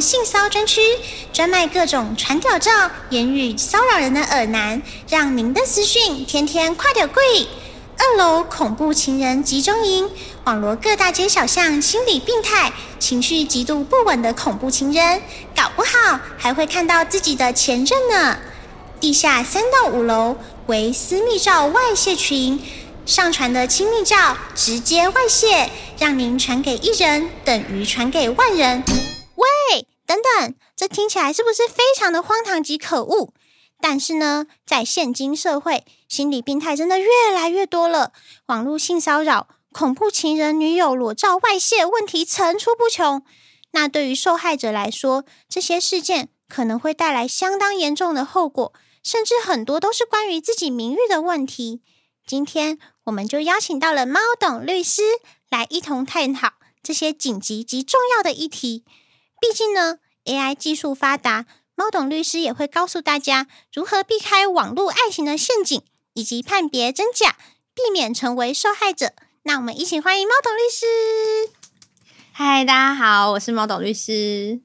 性骚专区，专卖各种传屌照、言语骚扰人的恶男，让您的私讯天天快点贵。二楼恐怖情人集中营，网罗各大街小巷心理病态、情绪极度不稳的恐怖情人，搞不好还会看到自己的前任呢。地下三到五楼为私密照外泄群，上传的亲密照直接外泄，让您传给一人等于传给万人。喂，等等，这听起来是不是非常的荒唐及可恶？但是呢，在现今社会，心理病态真的越来越多了，网络性骚扰、恐怖情人、女友裸照外泄问题层出不穷。那对于受害者来说，这些事件可能会带来相当严重的后果，甚至很多都是关于自己名誉的问题。今天我们就邀请到了猫董律师来一同探讨这些紧急及重要的议题。毕竟呢，AI 技术发达。猫董律师也会告诉大家如何避开网络爱情的陷阱，以及判别真假，避免成为受害者。那我们一起欢迎猫董律师。嗨，大家好，我是猫董律师。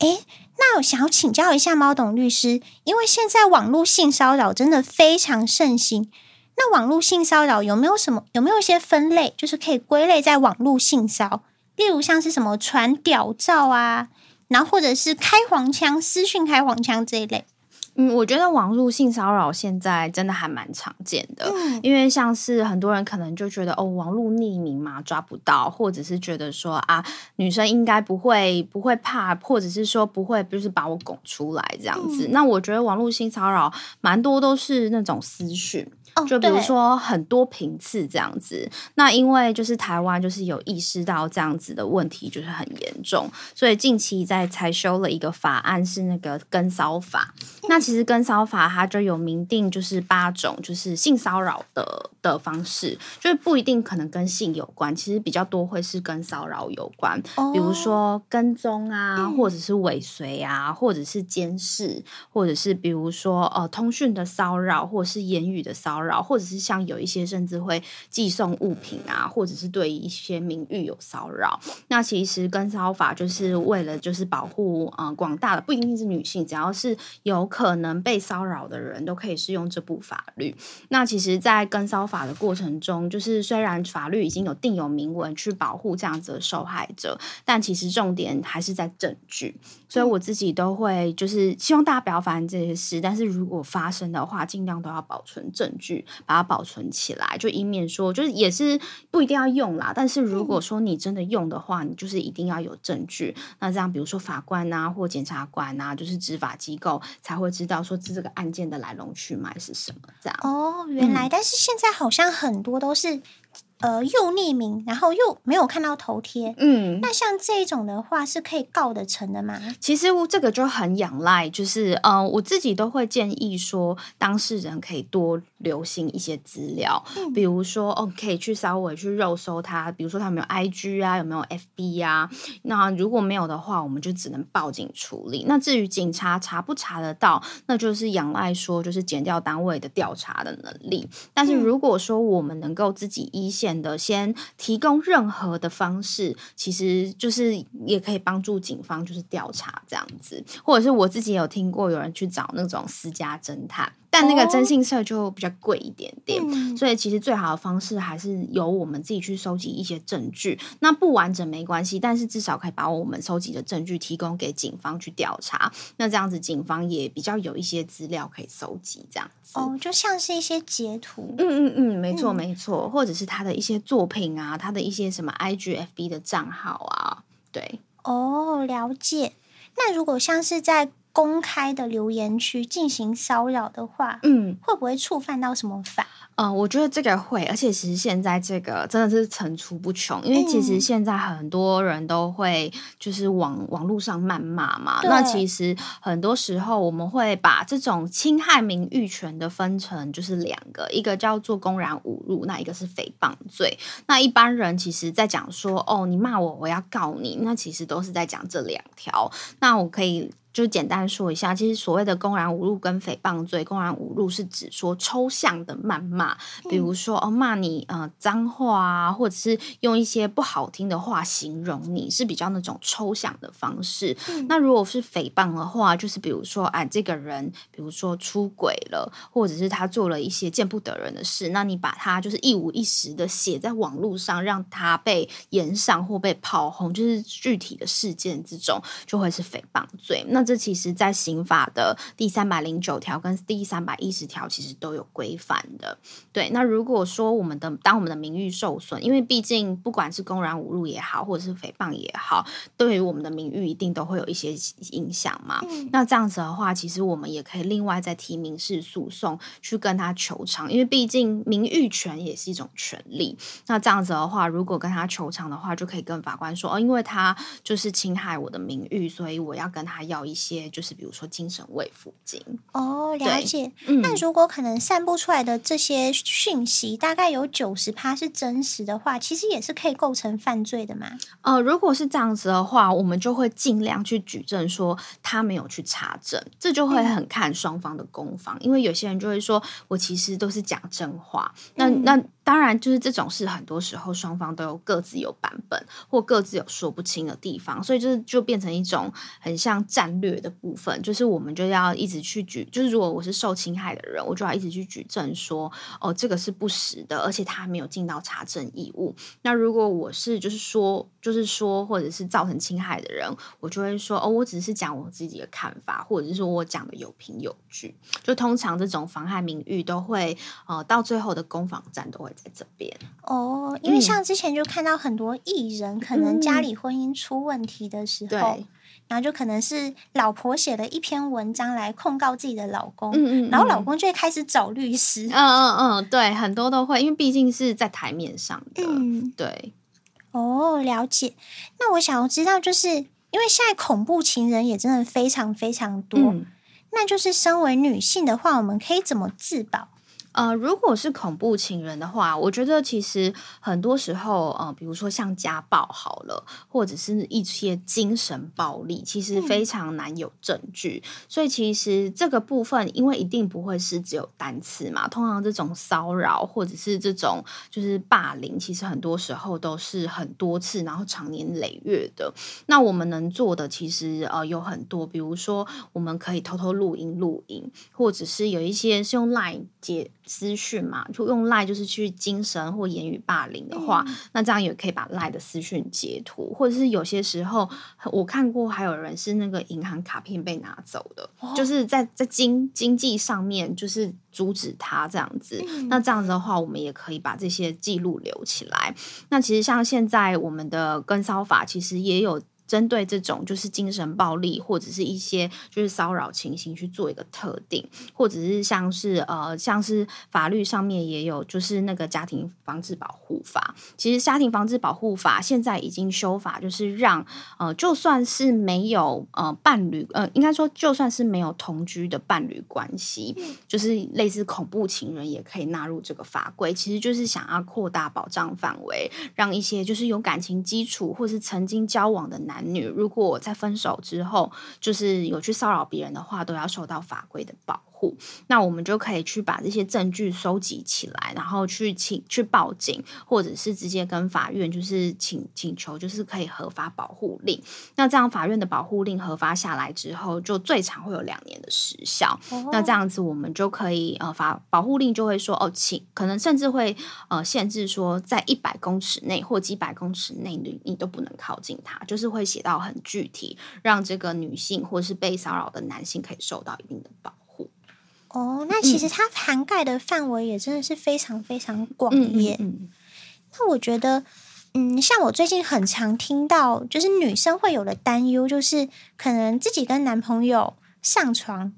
诶，那我想要请教一下猫董律师，因为现在网络性骚扰真的非常盛行。那网络性骚扰有没有什么？有没有一些分类，就是可以归类在网络性骚？例如像是什么传屌照啊？然后或者是开黄腔、私讯开黄腔这一类，嗯，我觉得网络性骚扰现在真的还蛮常见的，嗯，因为像是很多人可能就觉得哦，网络匿名嘛，抓不到，或者是觉得说啊，女生应该不会不会怕，或者是说不会就是把我拱出来这样子。嗯，那我觉得网络性骚扰蛮多都是那种私讯。就比如说很多频次这样子，哦，那因为就是台湾就是有意识到这样子的问题就是很严重，所以近期在才修了一个法案，是那个跟骚法。那其实跟骚法它就有明定就是八种就是性骚扰的的方式，就是不一定可能跟性有关，其实比较多会是跟骚扰有关，比如说跟踪啊，或者是尾随啊，或者是监视，或者是比如说呃通讯的骚扰，或者是言语的骚扰。扰或者是像有一些甚至会寄送物品啊，或者是对一些名誉有骚扰。那其实跟骚法就是为了就是保护呃广大的不一定是女性，只要是有可能被骚扰的人都可以适用这部法律。那其实，在跟骚法的过程中，就是虽然法律已经有定有明文去保护这样子的受害者，但其实重点还是在证据。所以我自己都会就是希望大家不要发生这些事，但是如果发生的话，尽量都要保存证据。把它保存起来，就以免说，就是也是不一定要用啦。但是如果说你真的用的话，你就是一定要有证据。那这样，比如说法官啊，或检察官啊，就是执法机构才会知道说这个案件的来龙去脉是什么。这样哦，原来，嗯，但是现在好像很多都是。呃，又匿名，然后又没有看到头贴，嗯，那像这种的话是可以告得成的吗？其实这个就很仰赖，就是呃，我自己都会建议说，当事人可以多留心一些资料，嗯、比如说哦，可以去稍微去肉搜他，比如说他有没有 IG 啊，有没有 FB 啊？那如果没有的话，我们就只能报警处理。那至于警察查不查得到，那就是仰赖说，就是检调单位的调查的能力。但是如果说我们能够自己一线。的先提供任何的方式，其实就是也可以帮助警方就是调查这样子，或者是我自己有听过有人去找那种私家侦探，但那个征信社就比较贵一点点，哦，所以其实最好的方式还是由我们自己去收集一些证据。那不完整没关系，但是至少可以把我们收集的证据提供给警方去调查。那这样子警方也比较有一些资料可以收集，这样子。哦，就像是一些截图，嗯嗯嗯，没错没错，或者是他的一些作品啊，他的一些什么 IGFB 的账号啊，对，哦，了解。那如果像是在公开的留言区进行骚扰的话，嗯，会不会触犯到什么法？嗯、呃，我觉得这个会，而且其实现在这个真的是层出不穷，因为其实现在很多人都会就是网网络上谩骂嘛。那其实很多时候我们会把这种侵害名誉权的分成就是两个，一个叫做公然侮辱，那一个是诽谤罪。那一般人其实在讲说哦，你骂我，我要告你，那其实都是在讲这两条。那我可以。就简单说一下，其实所谓的公然侮辱跟诽谤罪，公然侮辱是指说抽象的谩骂，比如说哦骂你呃脏话啊，或者是用一些不好听的话形容你，是比较那种抽象的方式。嗯、那如果是诽谤的话，就是比如说哎这个人，比如说出轨了，或者是他做了一些见不得人的事，那你把他就是一五一十的写在网络上，让他被延上或被炮轰，就是具体的事件之中，就会是诽谤罪。那这其实，在刑法的第三百零九条跟第三百一十条，其实都有规范的。对，那如果说我们的当我们的名誉受损，因为毕竟不管是公然侮辱也好，或者是诽谤也好，对于我们的名誉一定都会有一些影响嘛。嗯、那这样子的话，其实我们也可以另外再提民事诉讼去跟他求偿，因为毕竟名誉权也是一种权利。那这样子的话，如果跟他求偿的话，就可以跟法官说哦，因为他就是侵害我的名誉，所以我要跟他要一些。就是比如说精神慰抚金哦，了解。那、嗯、如果可能散布出来的这些讯息，大概有九十趴是真实的话，其实也是可以构成犯罪的嘛？呃，如果是这样子的话，我们就会尽量去举证说他没有去查证，这就会很看双方的攻防，嗯、因为有些人就会说我其实都是讲真话，那、嗯、那。当然，就是这种事，很多时候双方都有各自有版本，或各自有说不清的地方，所以就是就变成一种很像战略的部分，就是我们就要一直去举，就是如果我是受侵害的人，我就要一直去举证说，哦，这个是不实的，而且他没有尽到查证义务。那如果我是就是说，就是说，或者是造成侵害的人，我就会说，哦，我只是讲我自己的看法，或者是说我讲的有凭有据。就通常这种妨害名誉都会，呃，到最后的攻防战都会。在这边。哦，因为像之前就看到很多艺人，可能家里婚姻出问题的时候，嗯、然后就可能是老婆写了一篇文章来控告自己的老公，嗯嗯，然后老。公就会开始找律师，嗯嗯嗯，对，很多都会，因为毕竟是在台面上的，嗯，对，哦，了解。那我想要知道，就是因为现在恐怖情人也真的非常非常多，嗯、那就是身为女性的话，我们可以怎么自保？呃，如果是恐怖情人的话，我觉得其实很多时候，呃，比如说像家暴好了，或者是一些精神暴力，其实非常难有证据。嗯、所以其实这个部分，因为一定不会是只有单次嘛，通常这种骚扰或者是这种就是霸凌，其实很多时候都是很多次，然后长年累月的。那我们能做的其实呃有很多，比如说我们可以偷偷录音录音，或者是有一些是用 Line 接。私讯嘛，就用赖就是去精神或言语霸凌的话，嗯、那这样也可以把赖的私讯截图，或者是有些时候我看过还有人是那个银行卡片被拿走的，哦、就是在在经经济上面就是阻止他这样子。嗯、那这样子的话，我们也可以把这些记录留起来。那其实像现在我们的跟骚法其实也有。针对这种就是精神暴力或者是一些就是骚扰情形去做一个特定，或者是像是呃像是法律上面也有就是那个家庭防治保护法。其实家庭防治保护法现在已经修法，就是让呃就算是没有呃伴侣呃应该说就算是没有同居的伴侣关系，就是类似恐怖情人也可以纳入这个法规。其实就是想要扩大保障范围，让一些就是有感情基础或是曾经交往的男男女如果在分手之后，就是有去骚扰别人的话，都要受到法规的保护。那我们就可以去把这些证据收集起来，然后去请去报警，或者是直接跟法院就是请请求，就是可以核发保护令。那这样法院的保护令核发下来之后，就最长会有两年的时效。哦、那这样子我们就可以呃，法保护令就会说哦，请可能甚至会呃限制说，在一百公尺内或几百公尺内你你都不能靠近他，就是会写到很具体，让这个女性或是被骚扰的男性可以受到一定的保护。哦，那其实它涵盖的范围也真的是非常非常广耶。嗯嗯嗯、那我觉得，嗯，像我最近很常听到，就是女生会有的担忧，就是可能自己跟男朋友上床，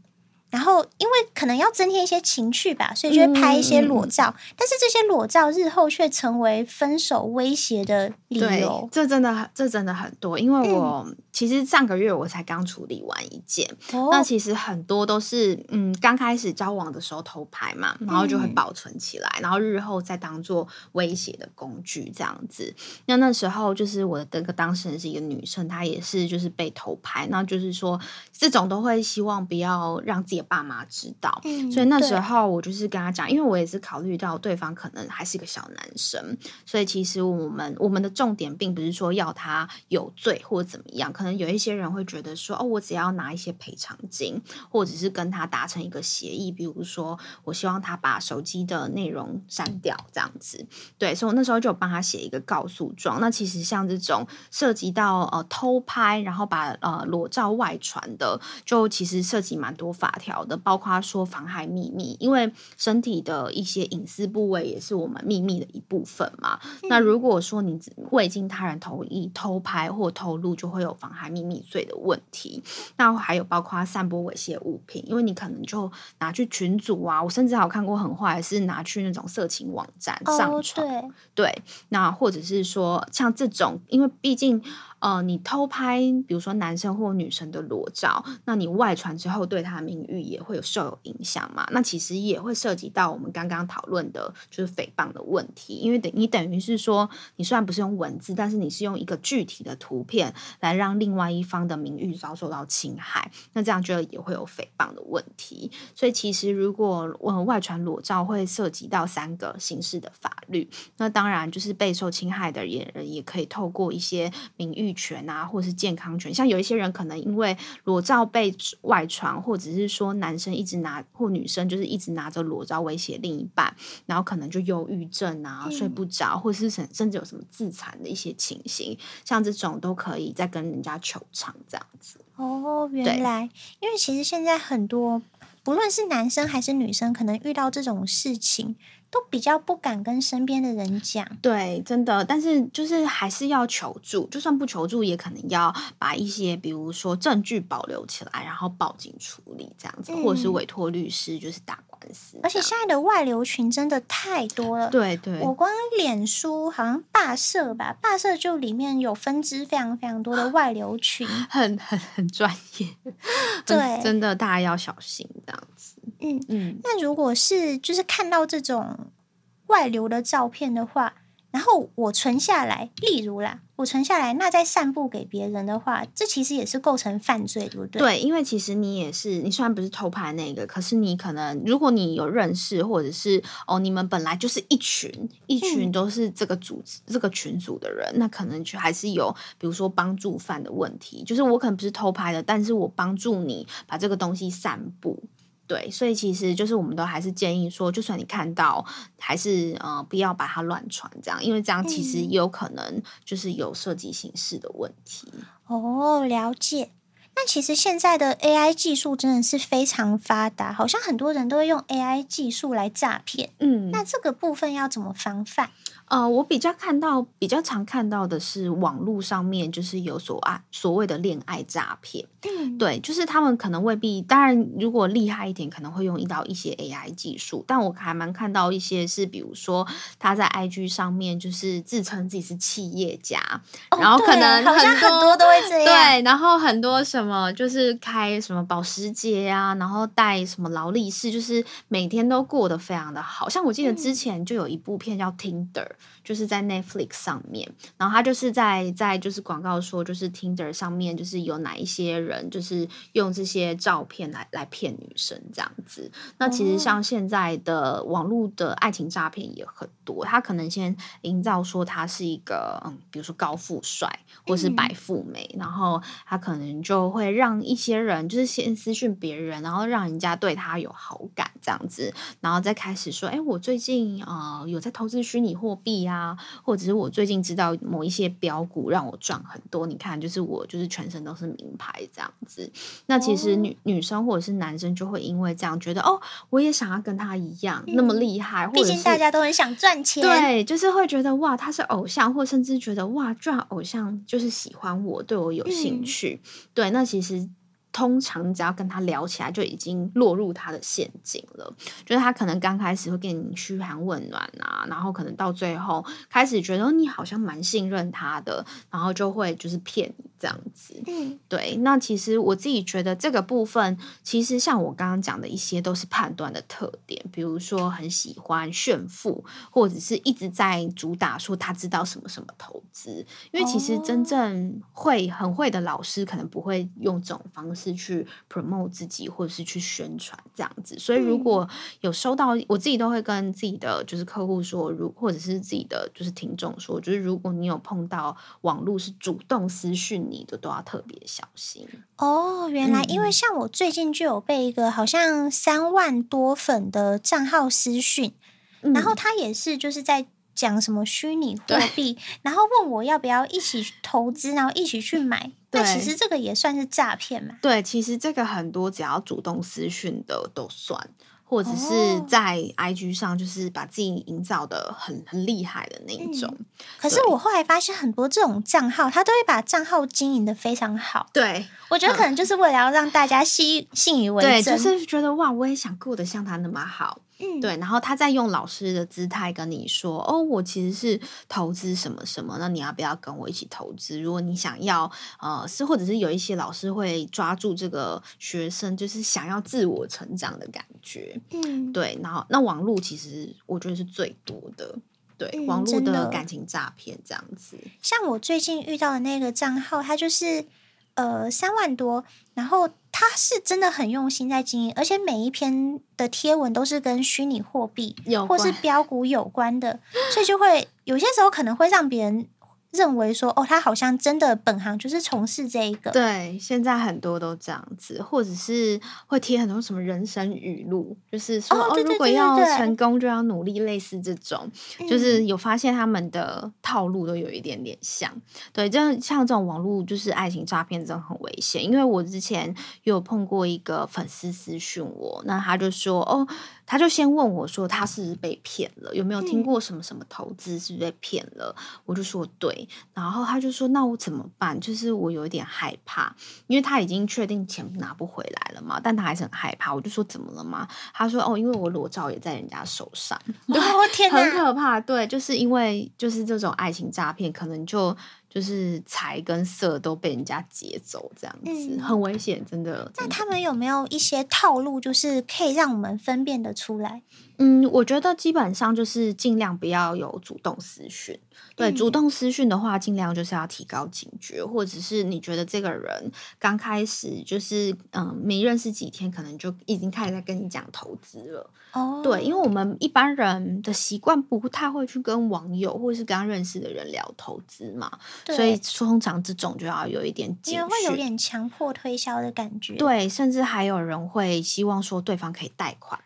然后因为可能要增添一些情趣吧，所以就会拍一些裸照。嗯、但是这些裸照日后却成为分手威胁的理由。这真的，这真的很多。因为我、嗯、其实上个月我才刚处理完一件，哦、那其实很多都是嗯刚开始交往的时候偷拍嘛，然后就会保存起来，嗯、然后日后再当做威胁的工具这样子。那那时候就是我的这个当事人是一个女生，她也是就是被偷拍，那就是说这种都会希望不要让自己的爸妈知道，嗯、所以那时候我就是跟他讲，因为我也是考虑到对方可能还是个小男生，所以其实我们我们的重点并不是说要他有罪或者怎么样，可能有一些人会觉得说，哦，我只要拿一些赔偿金，或者是跟他达成一个协议，比如说我希望他把手机的内容删掉这样子，对，所以我那时候就帮他写一个告诉状。那其实像这种涉及到呃偷拍，然后把呃裸照外传的，就其实涉及蛮多法条的，包括说妨害秘密，因为身体的一些隐私部位也是我们秘密的一部分嘛。嗯、那如果说你未经他人同意偷拍或偷录，就会有妨害秘密罪的问题。那还有包括散播猥亵物品，因为你可能就拿去群组啊，我甚至还有看过很坏，是拿去那种色情网站上传。对，那或者是说像这种，因为毕竟。呃，你偷拍，比如说男生或女生的裸照，那你外传之后，对他名誉也会有受有影响嘛？那其实也会涉及到我们刚刚讨论的，就是诽谤的问题。因为等你等于是说，你虽然不是用文字，但是你是用一个具体的图片来让另外一方的名誉遭受到侵害，那这样就也会有诽谤的问题。所以其实如果呃外传裸照会涉及到三个刑事的法律，那当然就是备受侵害的人也可以透过一些名誉。权啊，或是健康权，像有一些人可能因为裸照被外传，或者是说男生一直拿或女生就是一直拿着裸照威胁另一半，然后可能就忧郁症啊，嗯、睡不着，或者是甚甚至有什么自残的一些情形，像这种都可以再跟人家求偿这样子。哦，原来，因为其实现在很多不论是男生还是女生，可能遇到这种事情。都比较不敢跟身边的人讲，对，真的，但是就是还是要求助，就算不求助，也可能要把一些，比如说证据保留起来，然后报警处理这样子，嗯、或者是委托律师，就是打而且现在的外流群真的太多了，对对，我光脸书好像霸社吧，霸社就里面有分支非常非常多的外流群，很 很很专业，对，真的大家要小心这样子。嗯嗯，那如果是就是看到这种外流的照片的话，然后我存下来，例如啦，我存下来，那再散布给别人的话，这其实也是构成犯罪，对不对？对，因为其实你也是，你虽然不是偷拍那个，可是你可能，如果你有认识，或者是哦，你们本来就是一群，一群都是这个组织、嗯、这个群组的人，那可能就还是有，比如说帮助犯的问题，就是我可能不是偷拍的，但是我帮助你把这个东西散布。对，所以其实就是我们都还是建议说，就算你看到，还是呃不要把它乱传这样，因为这样其实也有可能就是有涉及刑事的问题。哦，了解。那其实现在的 AI 技术真的是非常发达，好像很多人都会用 AI 技术来诈骗。嗯，那这个部分要怎么防范？呃，我比较看到比较常看到的是网络上面就是有所爱所谓的恋爱诈骗，嗯，对，就是他们可能未必，当然如果厉害一点，可能会用到一些 AI 技术，但我还蛮看到一些是，比如说他在 IG 上面就是自称自己是企业家，哦、然后可能好像很多都会这样，对，然后很多什么就是开什么保时捷啊，然后带什么劳力士，就是每天都过得非常的好，像我记得之前就有一部片叫 Tinder。就是在 Netflix 上面，然后他就是在在就是广告说，就是 Tinder 上面就是有哪一些人就是用这些照片来来骗女生这样子。那其实像现在的网络的爱情诈骗也很多，他可能先营造说他是一个嗯，比如说高富帅或是白富美，嗯、然后他可能就会让一些人就是先私讯别人，然后让人家对他有好感这样子，然后再开始说，哎，我最近啊、呃、有在投资虚拟货币啊。啊，或者是我最近知道某一些标股让我赚很多，你看，就是我就是全身都是名牌这样子。那其实女、哦、女生或者是男生就会因为这样觉得哦，我也想要跟他一样、嗯、那么厉害，毕竟大家都很想赚钱，对，就是会觉得哇，他是偶像，或甚至觉得哇，赚偶像就是喜欢我，对我有兴趣。嗯、对，那其实通常只要跟他聊起来，就已经落入他的陷阱了。就是他可能刚开始会跟你嘘寒问暖啊，然后可能到最后开始觉得你好像蛮信任他的，然后就会就是骗你这样子。嗯，对。那其实我自己觉得这个部分，其实像我刚刚讲的一些，都是判断的特点，比如说很喜欢炫富，或者是一直在主打说他知道什么什么投资。因为其实真正会很会的老师，可能不会用这种方式。是去 promote 自己，或者是去宣传这样子，所以如果有收到，我自己都会跟自己的就是客户说，如或者是自己的就是听众说，就是如果你有碰到网络是主动私讯你的，都要特别小心。哦，原来因为像我最近就有被一个好像三万多粉的账号私讯，嗯，然后他也是就是在。讲什么虚拟货币，然后问我要不要一起投资，然后一起去买。那其实这个也算是诈骗嘛？对，其实这个很多只要主动私讯的都算。或者是在 IG 上，就是把自己营造的很很厉害的那一种。嗯。可是我后来发现，很多这种账号，他都会把账号经营的非常好。对，我觉得可能就是为了要让大家信信以为真，对，就是觉得哇，我也想过得像他那么好。嗯，对。然后他再用老师的姿态跟你说：“哦，我其实是投资什么什么，那你要不要跟我一起投资？如果你想要，呃，是或者是有一些老师会抓住这个学生，就是想要自我成长的感觉。”嗯，对，然后那网络其实我觉得是最多的，对，嗯、网络的感情诈骗这样子。像我最近遇到的那个账号，它就是呃三万多，然后他是真的很用心在经营，而且每一篇的贴文都是跟虚拟货币有或是标股有关的，所以就会有些时候可能会让别人。认为说哦，他好像真的本行就是从事这一个。对，现在很多都这样子，或者是会贴很多什么人生语录，就是说哦，如果要成功就要努力，类似这种，就是有发现他们的套路都有一点点像。嗯、对，就像这种网络就是爱情诈骗，真的很危险。因为我之前有碰过一个粉丝私讯我，那他就说哦。他就先问我说：“他是不是被骗了？有没有听过什么什么投资？是不是被骗了？”我就说：“对。”然后他就说：“那我怎么办？就是我有一点害怕，因为他已经确定钱拿不回来了嘛，但他还是很害怕。”我就说：“怎么了吗？”他说：“哦，因为我裸照也在人家手上。”哦，天，很可怕。对，就是因为就是这种爱情诈骗，可能就。就是财跟色都被人家劫走，这样子、嗯、很危险，真的。那他们有没有一些套路，就是可以让我们分辨得出来？嗯，我觉得基本上就是尽量不要有主动私讯。对，主动私讯的话，尽量就是要提高警觉，或者是你觉得这个人刚开始就是嗯没认识几天，可能就已经开始在跟你讲投资了。哦，对，因为我们一般人的习惯不太会去跟网友或者是刚认识的人聊投资嘛，所以通常这种就要有一点警觉，因为会有点强迫推销的感觉。对，甚至还有人会希望说对方可以贷款。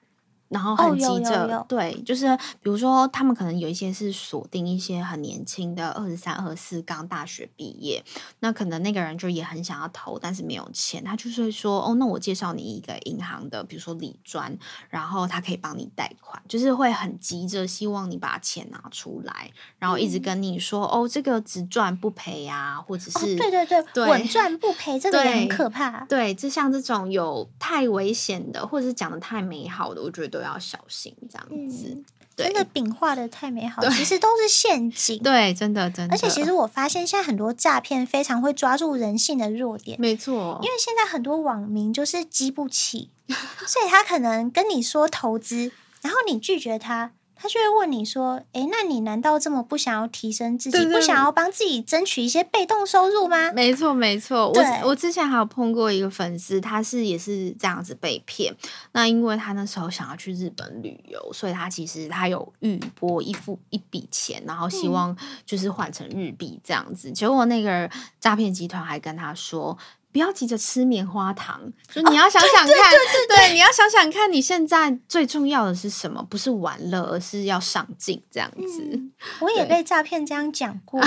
然后很急着，oh, 有有有对，就是比如说，他们可能有一些是锁定一些很年轻的，二十三、二十四刚大学毕业，那可能那个人就也很想要投，但是没有钱，他就是会说，哦，那我介绍你一个银行的，比如说理专，然后他可以帮你贷款，就是会很急着希望你把钱拿出来，然后一直跟你说，嗯、哦，这个只赚不赔啊，或者是、哦、对对对，对稳赚不赔，这个也很可怕。对，就像这种有太危险的，或者是讲的太美好的，我觉得。都要小心，这样子，嗯、真的饼画的太美好，其实都是陷阱。对，真的真的。而且，其实我发现现在很多诈骗非常会抓住人性的弱点，没错。因为现在很多网民就是激不起，所以他可能跟你说投资，然后你拒绝他。他就会问你说：“诶，那你难道这么不想要提升自己，不想要帮自己争取一些被动收入吗？”没错，没错。我我之前还有碰过一个粉丝，他是也是这样子被骗。那因为他那时候想要去日本旅游，所以他其实他有预拨一付一笔钱，然后希望就是换成日币这样子。嗯、结果那个诈骗集团还跟他说。不要急着吃棉花糖，就你要想想看，哦、对，对，对，对，对，你要想想看，你现在最重要的是什么？不是玩乐，而是要上进这样子。嗯、我也被诈骗这样讲过，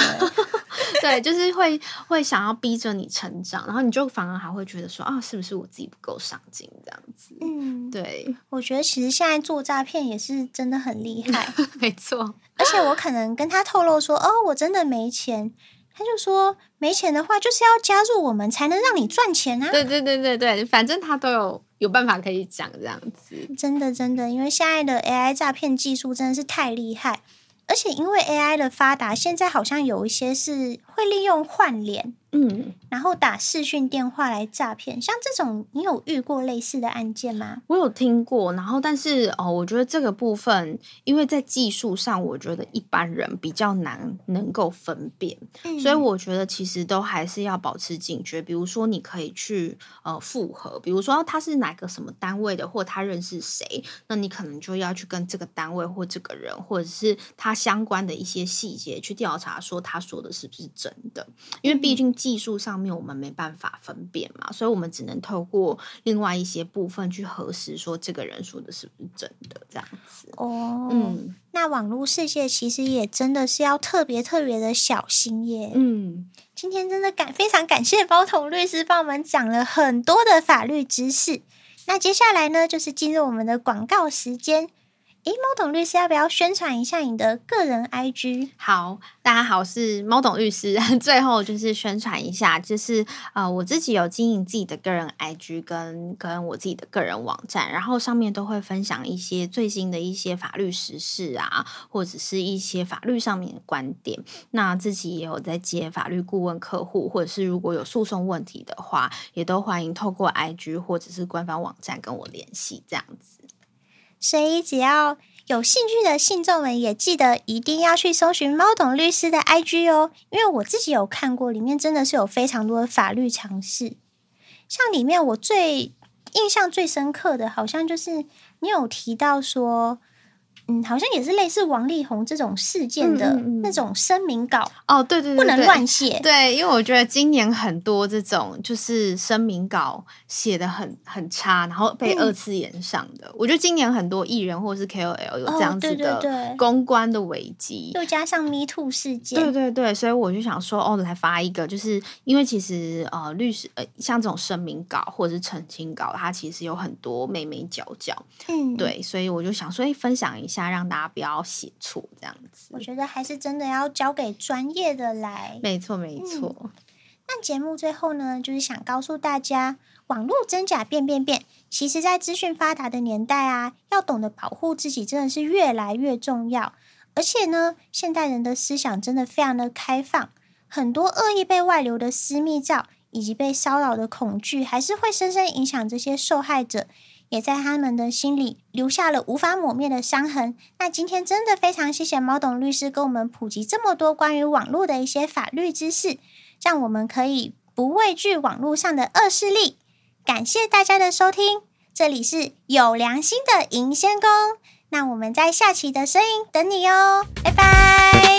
对，就是会会想要逼着你成长，然后你就反而还会觉得说啊，是不是我自己不够上进这样子？嗯，对，我觉得其实现在做诈骗也是真的很厉害，没错。而且我可能跟他透露说，哦，我真的没钱。他就说，没钱的话就是要加入我们才能让你赚钱啊！对对对对对，反正他都有有办法可以讲这样子。真的真的，因为现在的 AI 诈骗技术真的是太厉害，而且因为 AI 的发达，现在好像有一些是会利用换脸。嗯，然后打视讯电话来诈骗，像这种你有遇过类似的案件吗？我有听过，然后但是哦，我觉得这个部分，因为在技术上，我觉得一般人比较难能够分辨，嗯，所以我觉得其实都还是要保持警觉。比如说，你可以去呃复核，比如说他是哪个什么单位的，或他认识谁，那你可能就要去跟这个单位或这个人，或者是他相关的一些细节去调查，说他说的是不是真的，因为毕竟。技术上面我们没办法分辨嘛，所以我们只能透过另外一些部分去核实，说这个人说的是不是真的这样子。哦，嗯，那网络世界其实也真的是要特别特别的小心耶。嗯，今天真的感非常感谢包童律师帮我们讲了很多的法律知识。那接下来呢，就是进入我们的广告时间。诶，猫董律师要不要宣传一下你的个人 IG？好，大家好，我是猫董律师。最后就是宣传一下，就是呃，我自己有经营自己的个人 IG 跟跟我自己的个人网站，然后上面都会分享一些最新的一些法律时事啊，或者是一些法律上面的观点。那自己也有在接法律顾问客户，或者是如果有诉讼问题的话，也都欢迎透过 IG 或者是官方网站跟我联系，这样子。所以，只要有兴趣的信众们，也记得一定要去搜寻猫董律师的 IG 哦，因为我自己有看过，里面真的是有非常多的法律常识。像里面我最印象最深刻的，好像就是你有提到说。嗯，好像也是类似王力宏这种事件的那种声明稿、嗯嗯、哦，对对对，不能乱写。对，因为我觉得今年很多这种就是声明稿写的很很差，然后被二次延上的、嗯。我觉得今年很多艺人或是 KOL 有这样子的公关的危机、哦，又加上 Me Too 事件，对对对，所以我就想说，哦，来发一个，就是因为其实呃，律师呃，像这种声明稿或者是澄清稿，它其实有很多眉眉角角，嗯，对，所以我就想说，哎，分享一下。让大家不要写错，这样子。我觉得还是真的要交给专业的来。没错，没错。嗯，那节目最后呢，就是想告诉大家，网络真假变变变。其实，在资讯发达的年代啊，要懂得保护自己，真的是越来越重要。而且呢，现代人的思想真的非常的开放，很多恶意被外流的私密照，以及被骚扰的恐惧，还是会深深影响这些受害者。也在他们的心里留下了无法抹灭的伤痕。那今天真的非常谢谢猫董律师跟我们普及这么多关于网络的一些法律知识，让我们可以不畏惧网络上的恶势力。感谢大家的收听，这里是有良心的银仙宫。那我们在下期的声音等你哦，拜拜。